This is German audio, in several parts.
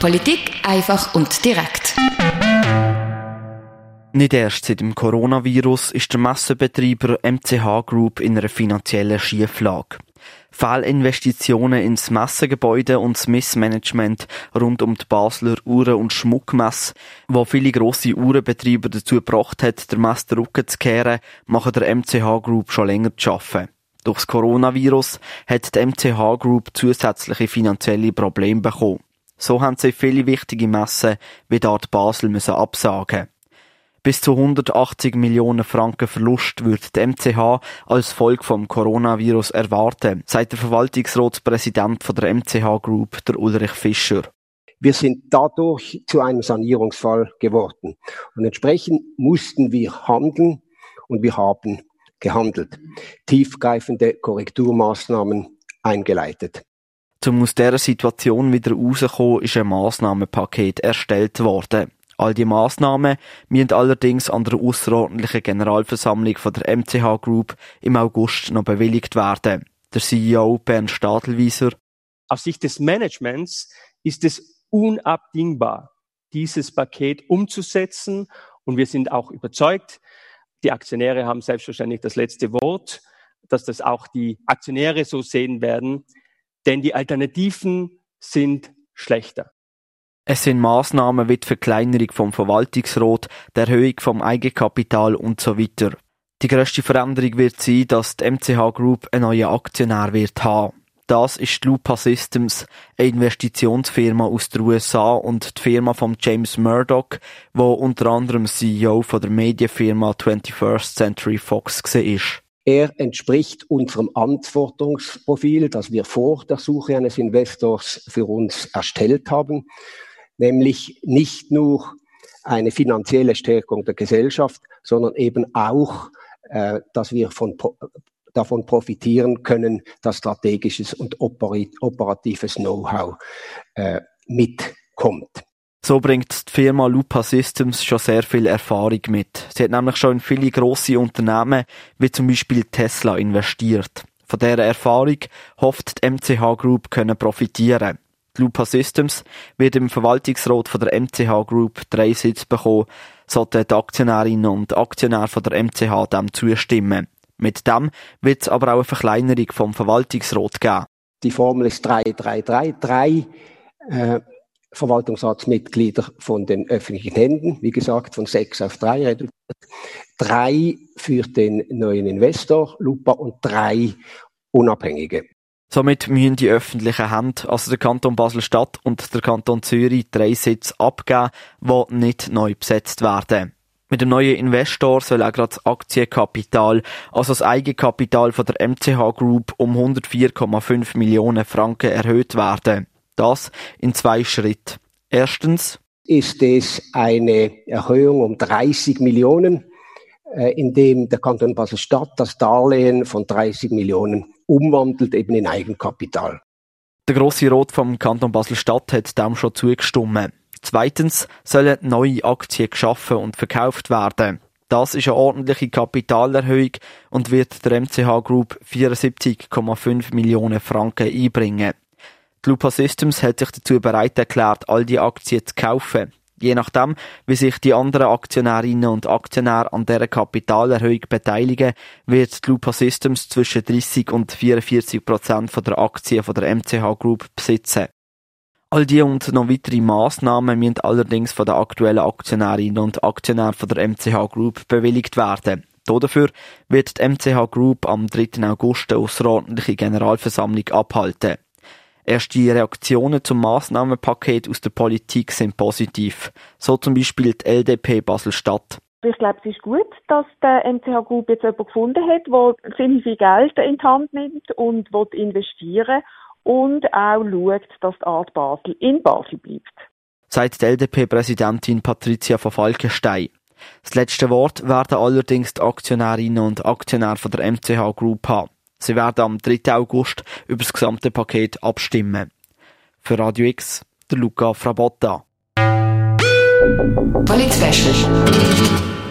Politik einfach und direkt. Nicht erst seit dem Coronavirus ist der Massenbetreiber MCH Group in einer finanziellen Schieflage. Fehlinvestitionen ins Messegebäude und das Missmanagement rund um die Basler Uhren- und Schmuckmesse, wo viele grosse Uhrenbetreiber dazu gebracht hat, der Messe den Rücken zu kehren, machen der MCH Group schon länger zu arbeiten. Durch das Coronavirus hat die MCH Group zusätzliche finanzielle Probleme bekommen. So haben sie viele wichtige Messen wie dort Basel müssen absagen. Bis zu 180 Millionen Franken Verlust wird die MCH als Folge vom Coronavirus erwarten, sagt der Verwaltungsratspräsident von der MCH Group, der Ulrich Fischer. Wir sind dadurch zu einem Sanierungsfall geworden. Und entsprechend mussten wir handeln und wir haben gehandelt. Tiefgreifende Korrekturmaßnahmen eingeleitet. Um aus dieser Situation wieder rauszukommen, ist ein Massnahmenpaket erstellt worden. All die Massnahmen müssen allerdings an der außerordentlichen Generalversammlung von der MCH Group im August noch bewilligt werden. Der CEO Bernd Stadelwieser. Aus Sicht des Managements ist es unabdingbar, dieses Paket umzusetzen und wir sind auch überzeugt, die Aktionäre haben selbstverständlich das letzte Wort, dass das auch die Aktionäre so sehen werden, denn die Alternativen sind schlechter. Es sind Maßnahmen wie die Verkleinerung vom Verwaltungsrat, die Erhöhung vom Eigenkapital und so weiter. Die grösste Veränderung wird sein, dass die MCH Group einen neuen Aktionär wird haben. Das ist Lupa Systems, eine Investitionsfirma aus den USA und die Firma von James Murdoch, wo unter anderem CEO von der Medienfirma 21st Century Fox war. Er entspricht unserem Antwortungsprofil, das wir vor der Suche eines Investors für uns erstellt haben, nämlich nicht nur eine finanzielle Stärkung der Gesellschaft, sondern eben auch, äh, dass wir von, davon profitieren können, dass strategisches und operatives Know-how äh, mitkommt. So bringt die Firma Lupa Systems schon sehr viel Erfahrung mit. Sie hat nämlich schon in viele grosse Unternehmen, wie zum Beispiel Tesla, investiert. Von dieser Erfahrung hofft die MCH Group können profitieren. Die Lupa Systems wird im Verwaltungsrat von der MCH Group drei Sitze bekommen, sollten die Aktionärinnen und Aktionäre von der MCH dem zustimmen. Mit dem wird es aber auch eine Verkleinerung vom Verwaltungsrat geben. Die Formel ist 333. Drei äh, Verwaltungsratsmitglieder von den öffentlichen Händen, wie gesagt, von sechs auf drei reduziert, drei für den neuen Investor, Lupa, und drei Unabhängige. Somit müssen die öffentlichen Hände, also der Kanton Basel-Stadt und der Kanton Zürich, drei Sitze abgeben, die nicht neu besetzt werden. Mit dem neuen Investor soll auch gerade das Aktienkapital, also das Eigenkapital von der MCH Group um 104,5 Millionen Franken erhöht werden. Das in zwei Schritten. Erstens ist es eine Erhöhung um 30 Millionen, äh, indem der Kanton Basel-Stadt das Darlehen von 30 Millionen umwandelt eben in Eigenkapital. Der grosse Rot vom Kanton Basel-Stadt hat dem schon zugestimmt. Zweitens sollen neue Aktien geschaffen und verkauft werden. Das ist eine ordentliche Kapitalerhöhung und wird der MCH Group 74,5 Millionen Franken einbringen. Die Lupa Systems hat sich dazu bereit erklärt, all die Aktien zu kaufen. Je nachdem, wie sich die anderen Aktionärinnen und Aktionäre an dieser Kapitalerhöhung beteiligen, wird die Lupa Systems zwischen 30 und 44 Prozent der Aktien der MCH Group besitzen. All die und noch weitere Massnahmen müssen allerdings von den aktuellen Aktionärinnen und Aktionären der MCH Group bewilligt werden. Dafür wird die MCH Group am 3. August eine außerordentliche Generalversammlung abhalten. Erste Reaktionen zum Massnahmenpaket aus der Politik sind positiv. So zum Beispiel die LDP Basel-Stadt. Ich glaube, es ist gut, dass der MCH Group jetzt jemanden gefunden hat, der ziemlich viel Geld in die Hand nimmt und investieren und auch schaut, dass die Art Basel in Basel bleibt. Sagt die LDP-Präsidentin Patricia von Falkenstein. Das letzte Wort werden allerdings die Aktionärinnen und Aktionäre von der MCH Group haben. Sie werden am 3. August über das gesamte Paket abstimmen. Für Radio X, der Luca Frabotta. Polit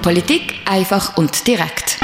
Politik einfach und direkt.